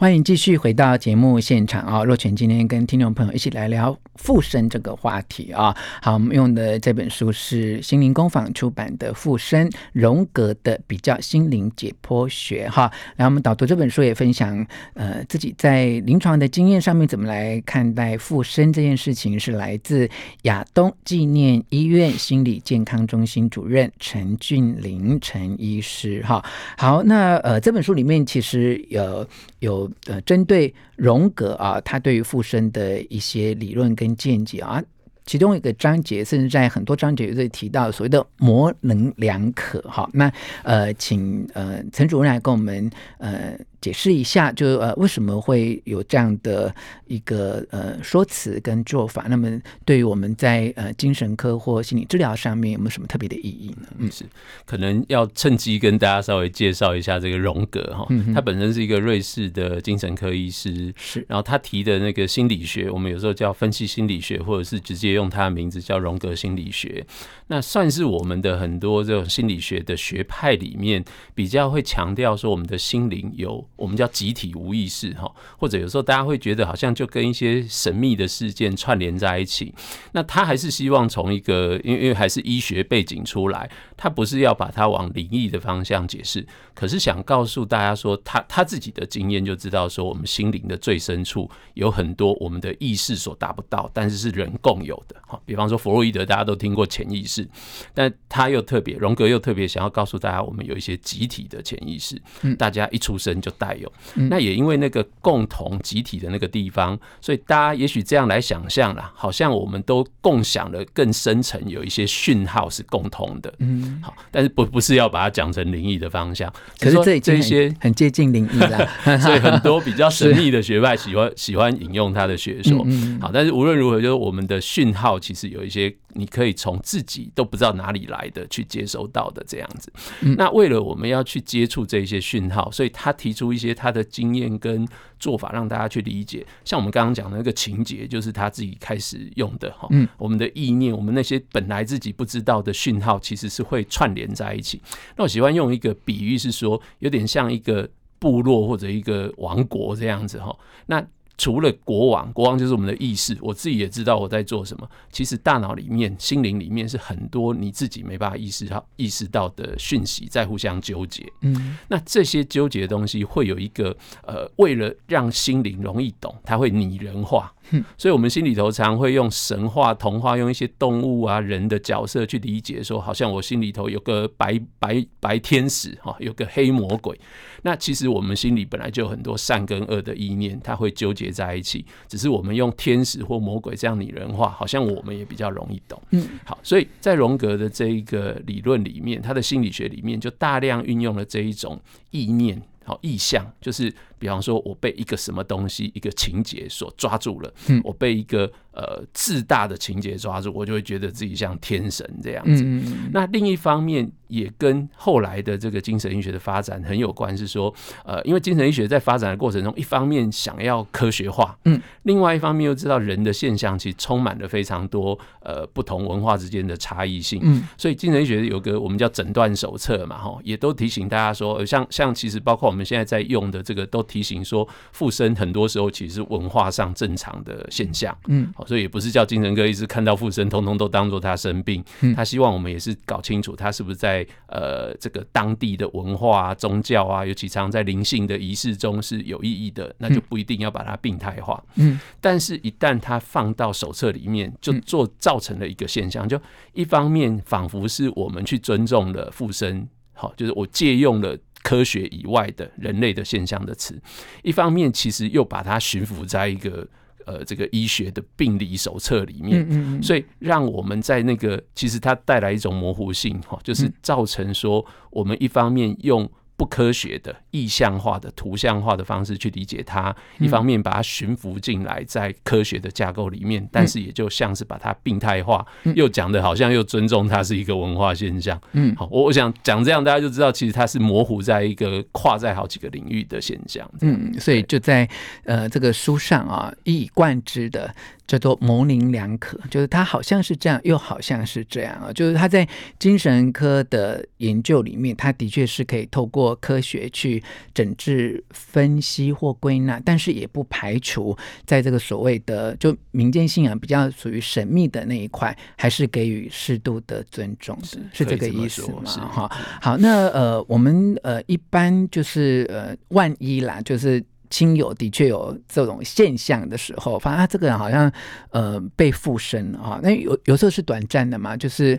欢迎继续回到节目现场啊！若泉今天跟听众朋友一起来聊附身这个话题啊。好，我们用的这本书是心灵工坊出版的《附身：荣格的比较心灵解剖学》哈。然后我们导读这本书也分享呃自己在临床的经验上面怎么来看待附身这件事情，是来自亚东纪念医院心理健康中心主任陈俊林陈医师哈。好，那呃这本书里面其实有有。呃，针对荣格啊，他对于附身的一些理论跟见解啊，其中一个章节，甚至在很多章节都在提到所谓的模棱两可哈。那呃，请呃陈主任来跟我们呃。解释一下，就呃为什么会有这样的一个呃说辞跟做法？那么对于我们在呃精神科或心理治疗上面有没有什么特别的意义呢？嗯，是可能要趁机跟大家稍微介绍一下这个荣格哈，他本身是一个瑞士的精神科医师，是，然后他提的那个心理学，我们有时候叫分析心理学，或者是直接用他的名字叫荣格心理学，那算是我们的很多这种心理学的学派里面比较会强调说我们的心灵有。我们叫集体无意识哈，或者有时候大家会觉得好像就跟一些神秘的事件串联在一起。那他还是希望从一个，因为因为还是医学背景出来，他不是要把它往灵异的方向解释，可是想告诉大家说，他他自己的经验就知道说，我们心灵的最深处有很多我们的意识所达不到，但是是人共有的哈。比方说弗洛伊德，大家都听过潜意识，但他又特别，荣格又特别想要告诉大家，我们有一些集体的潜意识，大家一出生就带。有，那也因为那个共同集体的那个地方，所以大家也许这样来想象啦，好像我们都共享了更深层有一些讯号是共同的，嗯，好，但是不不是要把它讲成灵异的方向，可是这这些很接近灵异啦，所以很多比较神秘的学派喜欢喜欢引用他的学说，嗯好，但是无论如何，就是我们的讯号其实有一些。你可以从自己都不知道哪里来的去接收到的这样子。那为了我们要去接触这些讯号，所以他提出一些他的经验跟做法，让大家去理解。像我们刚刚讲的那个情节，就是他自己开始用的哈。嗯，我们的意念，我们那些本来自己不知道的讯号，其实是会串联在一起。那我喜欢用一个比喻，是说有点像一个部落或者一个王国这样子哈。那除了国王，国王就是我们的意识。我自己也知道我在做什么。其实大脑里面、心灵里面是很多你自己没办法意识到、意识到的讯息在互相纠结。嗯，那这些纠结的东西会有一个呃，为了让心灵容易懂，它会拟人化。所以，我们心里头常会用神话、童话，用一些动物啊、人的角色去理解，说好像我心里头有个白白白天使哈，有个黑魔鬼。那其实我们心里本来就有很多善跟恶的意念，它会纠结在一起。只是我们用天使或魔鬼这样拟人化，好像我们也比较容易懂。嗯，好，所以在荣格的这一个理论里面，他的心理学里面就大量运用了这一种意念。好，意象就是，比方说，我被一个什么东西、一个情节所抓住了，嗯，我被一个呃自大的情节抓住，我就会觉得自己像天神这样子。嗯，那另一方面也跟后来的这个精神医学的发展很有关，是说，呃，因为精神医学在发展的过程中，一方面想要科学化，嗯，另外一方面又知道人的现象其实充满了非常多呃不同文化之间的差异性，嗯，所以精神医学有个我们叫诊断手册嘛，哈，也都提醒大家说，像像其实包括。我们现在在用的这个都提醒说，附身很多时候其实是文化上正常的现象，嗯，好，所以也不是叫精神科医师看到附身，通通都当做他生病，嗯。他希望我们也是搞清楚他是不是在呃这个当地的文化啊、宗教啊，尤其常在灵性的仪式中是有意义的，那就不一定要把它病态化，嗯，但是一旦它放到手册里面，就做造成了一个现象，就一方面仿佛是我们去尊重了附身，好，就是我借用了。科学以外的人类的现象的词，一方面其实又把它驯服在一个呃这个医学的病理手册里面，所以让我们在那个其实它带来一种模糊性哈，就是造成说我们一方面用。不科学的、意象化的、图像化的方式去理解它，一方面把它驯服进来在科学的架构里面，但是也就像是把它病态化，又讲的好像又尊重它是一个文化现象。嗯，好，我我想讲这样，大家就知道其实它是模糊在一个跨在好几个领域的现象。嗯，所以就在呃这个书上啊，一以贯之的。叫做模棱两可，就是他好像是这样，又好像是这样啊。就是他在精神科的研究里面，他的确是可以透过过科学去整治、分析或归纳，但是也不排除在这个所谓的就民间信仰比较属于神秘的那一块，还是给予适度的尊重的，是，是这个意思吗？哈，好，那呃，我们呃一般就是呃，万一啦，就是。亲友的确有这种现象的时候，发现他这个人好像呃被附身啊。那有有时候是短暂的嘛，就是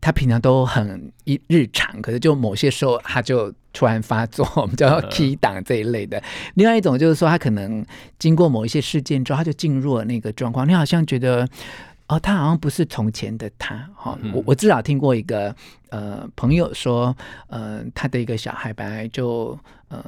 他平常都很一日常，可是就某些时候他就突然发作，我们叫 key 档这一类的。另外一种就是说，他可能经过某一些事件之后，他就进入了那个状况。你好像觉得哦，他好像不是从前的他哈。我我至少听过一个呃朋友说，呃，他的一个小孩本来就呃。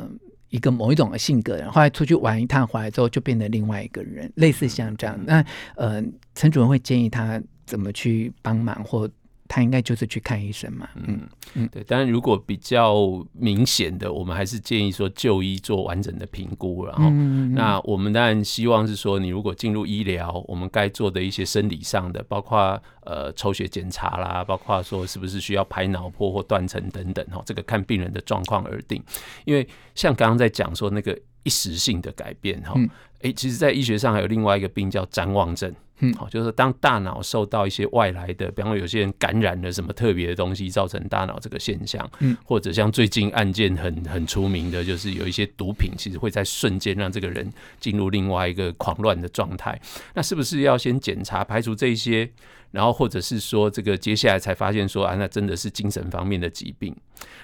一个某一种的性格然，后来出去玩一趟回来之后，就变成另外一个人，类似像这样。那呃，陈主任会建议他怎么去帮忙或？他应该就是去看医生嘛，嗯嗯，对。当然，如果比较明显的，我们还是建议说就医做完整的评估。然后，嗯、那我们当然希望是说，你如果进入医疗，我们该做的一些生理上的，包括呃抽血检查啦，包括说是不是需要拍脑波或断层等等哈，这个看病人的状况而定。因为像刚刚在讲说那个一时性的改变哈，哎、嗯，其实在医学上还有另外一个病叫谵妄症。嗯，好，就是当大脑受到一些外来的，比方说有些人感染了什么特别的东西，造成大脑这个现象，嗯，或者像最近案件很很出名的，就是有一些毒品，其实会在瞬间让这个人进入另外一个狂乱的状态。那是不是要先检查排除这些，然后或者是说这个接下来才发现说啊，那真的是精神方面的疾病？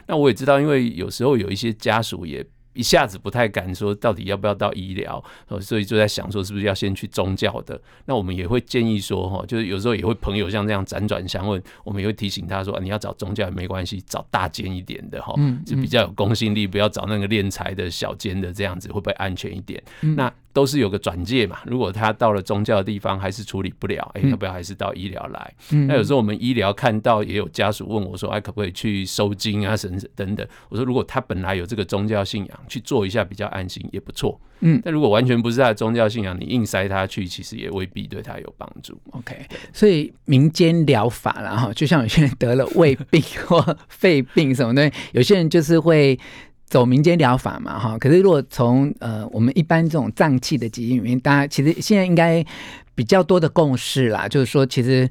那我也知道，因为有时候有一些家属也。一下子不太敢说到底要不要到医疗，所以就在想说是不是要先去宗教的。那我们也会建议说，哈，就是有时候也会朋友像这样辗转相问，我们也会提醒他说，你要找宗教也没关系，找大间一点的哈，就比较有公信力，不要找那个敛财的小间的，这样子会不会安全一点？那。都是有个转介嘛，如果他到了宗教的地方还是处理不了，哎、欸，要不要还是到医疗来？嗯、那有时候我们医疗看到也有家属问我说，哎，可不可以去收金啊，什么等等？我说如果他本来有这个宗教信仰，去做一下比较安心也不错。嗯，但如果完全不是他的宗教信仰，你硬塞他去，其实也未必对他有帮助。OK，所以民间疗法啦哈，就像有些人得了胃病或肺病什么的，有些人就是会。走民间疗法嘛，哈，可是如果从呃我们一般这种脏器的疾病里面，大家其实现在应该比较多的共识啦，就是说其实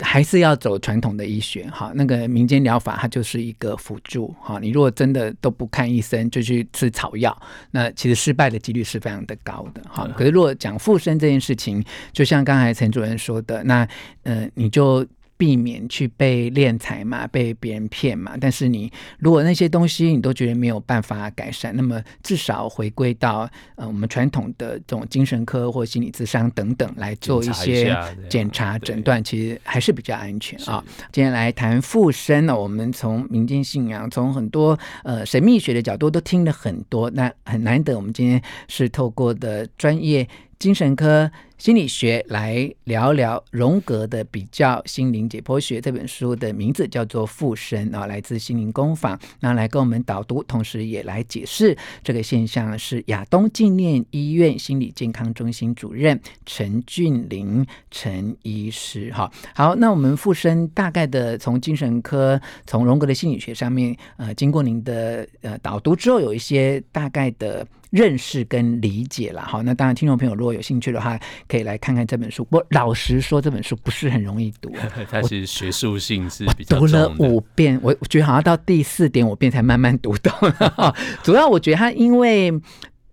还是要走传统的医学，哈，那个民间疗法它就是一个辅助，哈，你如果真的都不看医生就去吃草药，那其实失败的几率是非常的高的，哈。可是如果讲附身这件事情，就像刚才陈主任说的，那呃你就。避免去被敛财嘛，被别人骗嘛。但是你如果那些东西你都觉得没有办法改善，那么至少回归到呃我们传统的这种精神科或心理咨商等等来做一些检查诊断，其实还是比较安全啊。今天来谈附身呢，我们从民间信仰，从很多呃神秘学的角度都听了很多，那很难得我们今天是透过的专业精神科。心理学来聊聊荣格的比较心灵解剖学这本书的名字叫做《附身》啊，来自心灵工坊，那来跟我们导读，同时也来解释这个现象是亚东纪念医院心理健康中心主任陈俊霖陈医师。哈，好，那我们附身大概的从精神科，从荣格的心理学上面，呃，经过您的呃导读之后，有一些大概的。认识跟理解了，好，那当然，听众朋友如果有兴趣的话，可以来看看这本书。我老实说，这本书不是很容易读，它其实学术性是比较。读了五遍，我我觉得好像到第四点五遍才慢慢读懂。主要我觉得它因为，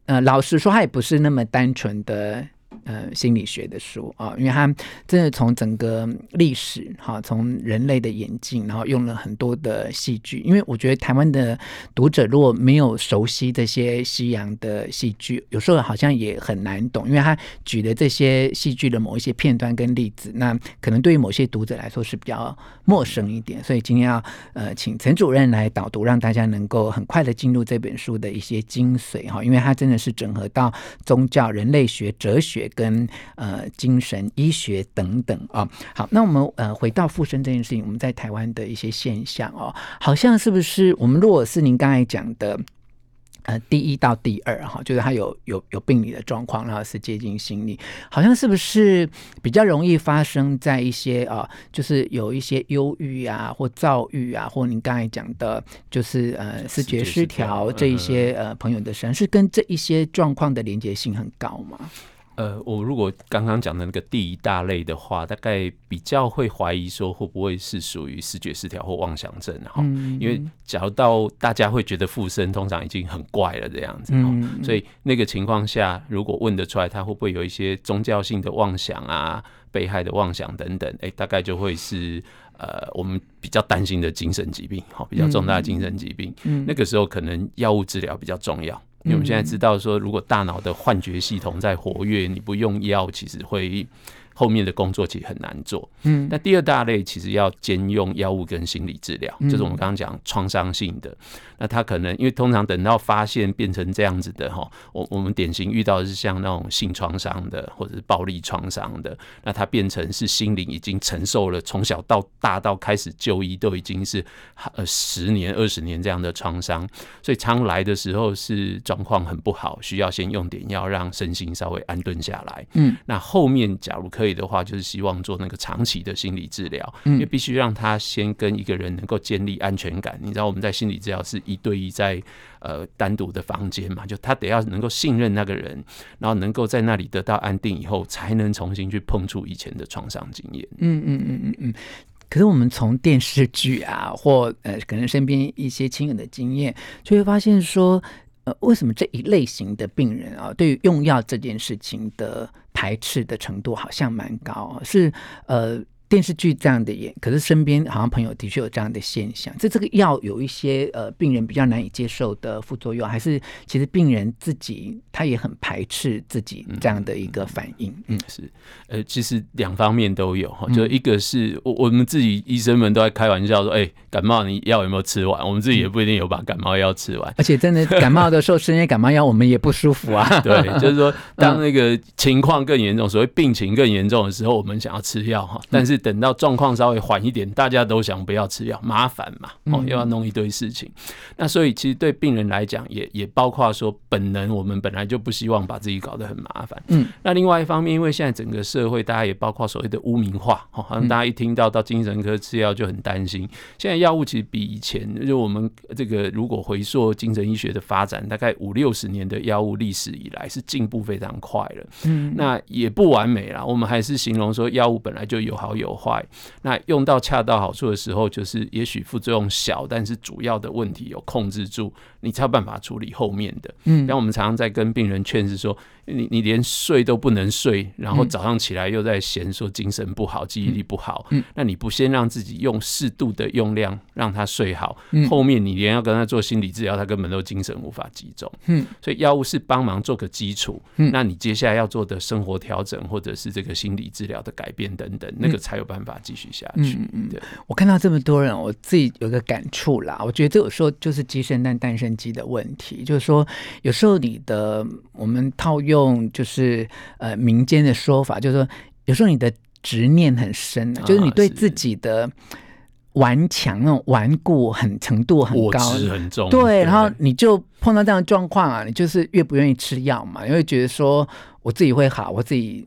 呃，老实说，它也不是那么单纯的。呃，心理学的书啊，因为他真的从整个历史哈，从人类的演进，然后用了很多的戏剧。因为我觉得台湾的读者如果没有熟悉这些西洋的戏剧，有时候好像也很难懂。因为他举的这些戏剧的某一些片段跟例子，那可能对于某些读者来说是比较陌生一点。所以今天要呃，请陈主任来导读，让大家能够很快的进入这本书的一些精髓哈。因为他真的是整合到宗教、人类学、哲学。跟呃精神医学等等啊、哦，好，那我们呃回到附身这件事情，我们在台湾的一些现象哦，好像是不是我们如果是您刚才讲的呃第一到第二哈，就是他有有有病理的状况，然后是接近心理，好像是不是比较容易发生在一些啊、呃，就是有一些忧郁啊或躁郁啊，或您刚才讲的，就是呃视觉失调这一些呃朋友的身上，是跟这一些状况的连接性很高吗？呃，我如果刚刚讲的那个第一大类的话，大概比较会怀疑说会不会是属于视觉失调或妄想症哈，嗯、因为假如到大家会觉得附身通常已经很怪了这样子，嗯、所以那个情况下，如果问得出来他会不会有一些宗教性的妄想啊、被害的妄想等等，哎、欸，大概就会是呃我们比较担心的精神疾病，哈，比较重大的精神疾病，嗯、那个时候可能药物治疗比较重要。因为我们现在知道说，如果大脑的幻觉系统在活跃，你不用药，其实会。后面的工作其实很难做，嗯，那第二大类其实要兼用药物跟心理治疗，就是我们刚刚讲创伤性的，那他可能因为通常等到发现变成这样子的哈，我我们典型遇到的是像那种性创伤的或者是暴力创伤的，那他变成是心灵已经承受了从小到大到开始就医都已经是呃十年二十年这样的创伤，所以常来的时候是状况很不好，需要先用点药让身心稍微安顿下来，嗯，那后面假如可以。的话，就是希望做那个长期的心理治疗，因为必须让他先跟一个人能够建立安全感。你知道，我们在心理治疗是一对一在呃单独的房间嘛，就他得要能够信任那个人，然后能够在那里得到安定以后，才能重新去碰触以前的创伤经验。嗯嗯嗯嗯嗯。可是我们从电视剧啊，或呃可能身边一些亲友的经验，就会发现说。呃，为什么这一类型的病人啊，对于用药这件事情的排斥的程度好像蛮高？是呃。电视剧这样的演，可是身边好像朋友的确有这样的现象。这这个药有一些呃病人比较难以接受的副作用，还是其实病人自己他也很排斥自己这样的一个反应？嗯，嗯，是，呃，其实两方面都有哈。就一个是我我们自己医生们都在开玩笑说，哎、欸，感冒你药有没有吃完？我们自己也不一定有把感冒药吃完。而且真的感冒的时候吃那些感冒药，我们也不舒服啊。对，就是说当那个情况更严重，所谓病情更严重的时候，我们想要吃药哈，但是。等到状况稍微缓一点，大家都想不要吃药，麻烦嘛，哦，又要弄一堆事情。嗯、那所以其实对病人来讲，也也包括说本能，我们本来就不希望把自己搞得很麻烦。嗯，那另外一方面，因为现在整个社会，大家也包括所谓的污名化，哦好像大家一听到到精神科吃药就很担心。现在药物其实比以前，就我们这个如果回溯精神医学的发展，大概五六十年的药物历史以来，是进步非常快了。嗯，那也不完美啦，我们还是形容说药物本来就有好有有坏，那用到恰到好处的时候，就是也许副作用小，但是主要的问题有控制住，你才有办法处理后面的。嗯，然后我们常常在跟病人劝是说，你你连睡都不能睡，然后早上起来又在嫌说精神不好、记忆力不好，嗯，那你不先让自己用适度的用量让他睡好，后面你连要跟他做心理治疗，他根本都精神无法集中。嗯，所以药物是帮忙做个基础，嗯，那你接下来要做的生活调整或者是这个心理治疗的改变等等，那个才有办法继续下去。嗯嗯，对，我看到这么多人，我自己有个感触啦。我觉得这有时候就是鸡生蛋，蛋生鸡的问题，就是说有时候你的我们套用就是呃民间的说法，就是说有时候你的执念很深，就是你对自己的顽强那种顽固很程度很高，很重，对，然后你就碰到这样的状况啊，你就是越不愿意吃药嘛，因为觉得说我自己会好，我自己。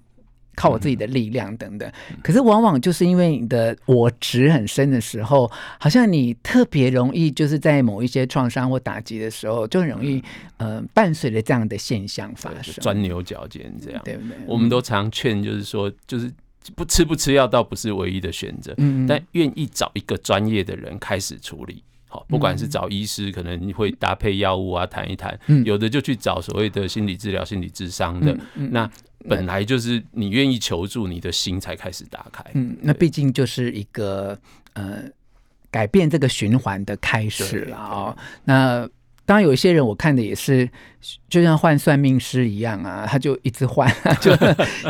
靠我自己的力量等等，可是往往就是因为你的我执很深的时候，好像你特别容易就是在某一些创伤或打击的时候，就很容易呃伴随着这样的现象发生，钻牛角尖这样，对不对？我们都常劝，就是说，就是不吃不吃药倒不是唯一的选择，嗯，但愿意找一个专业的人开始处理，好，不管是找医师，可能你会搭配药物啊，谈一谈，有的就去找所谓的心理治疗、心理智商的，那。本来就是你愿意求助，你的心才开始打开。嗯，那毕竟就是一个呃改变这个循环的开始了啊。那当然有一些人，我看的也是。就像换算命师一样啊，他就一直换，就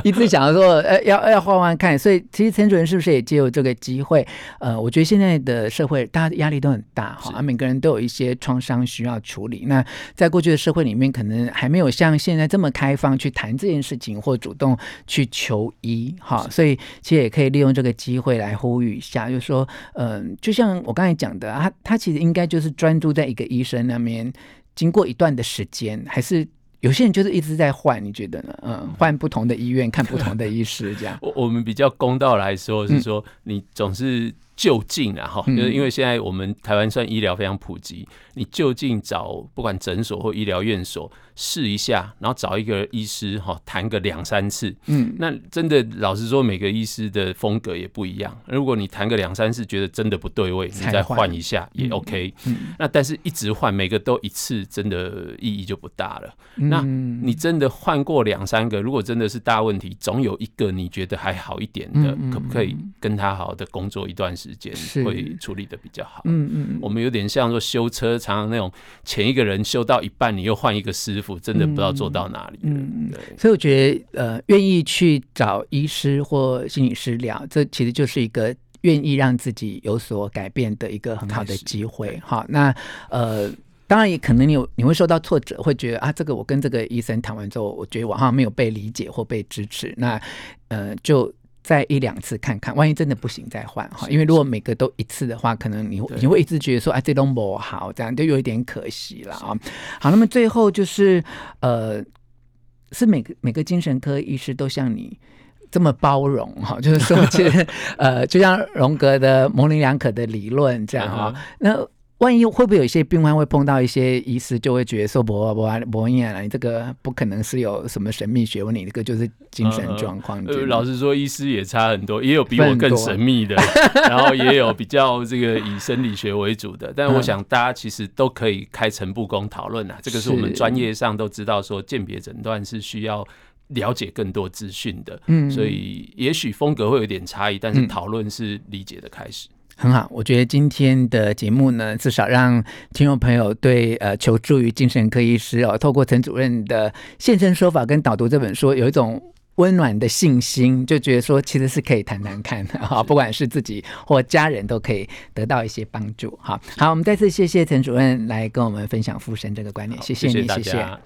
一直想要说，呃，要要换换看。所以，其实陈主任是不是也借由这个机会？呃，我觉得现在的社会，大家压力都很大哈，是每个人都有一些创伤需要处理。那在过去的社会里面，可能还没有像现在这么开放去谈这件事情，或主动去求医哈。所以，其实也可以利用这个机会来呼吁一下，就是说，嗯、呃，就像我刚才讲的，他他其实应该就是专注在一个医生那边。经过一段的时间，还是有些人就是一直在换？你觉得呢？嗯，换不同的医院看不同的医师，这样。我我们比较公道来说，是说你总是。就近啊，哈，就是因为现在我们台湾算医疗非常普及，你就近找不管诊所或医疗院所试一下，然后找一个医师哈谈个两三次，嗯，那真的老实说，每个医师的风格也不一样。如果你谈个两三次觉得真的不对位，你再换一下也 OK。那但是一直换，每个都一次，真的意义就不大了。那你真的换过两三个，如果真的是大问题，总有一个你觉得还好一点的，可不可以跟他好好的工作一段时间？时间会处理的比较好。嗯嗯，我们有点像说修车，常常那种前一个人修到一半，你又换一个师傅，真的不知道做到哪里。嗯，对。所以我觉得，呃，愿意去找医师或心理师聊，这其实就是一个愿意让自己有所改变的一个很好的机会。好，那呃，当然也可能你有你会受到挫折，会觉得啊，这个我跟这个医生谈完之后，我觉得我好像没有被理解或被支持。那呃，就。再一两次看看，万一真的不行再换哈。因为如果每个都一次的话，可能你你会一直觉得说，哎，这都不好，这样就有一点可惜了啊。好，那么最后就是呃，是每个每个精神科医师都像你这么包容哈，就是说，其实 呃，就像荣格的模棱两可的理论这样哈，那。万一会不会有一些病患会碰到一些医师，就会觉得说不不不一样了，你这个不可能是有什么神秘学问，你这个就是精神状况。呃，老实说，医师也差很多，也有比我更神秘的，然后也有比较这个以生理学为主的。但我想大家其实都可以开诚布公讨论啊，这个是我们专业上都知道说鉴别诊断是需要了解更多资讯的。嗯，所以也许风格会有点差异，但是讨论是理解的开始。很好，我觉得今天的节目呢，至少让听众朋友对呃求助于精神科医师哦，透过陈主任的现身说法跟导读这本书，有一种温暖的信心，就觉得说其实是可以谈谈看 的哈，不管是自己或家人都可以得到一些帮助。好，好，我们再次谢谢陈主任来跟我们分享附身这个观念，谢谢你，谢谢。谢谢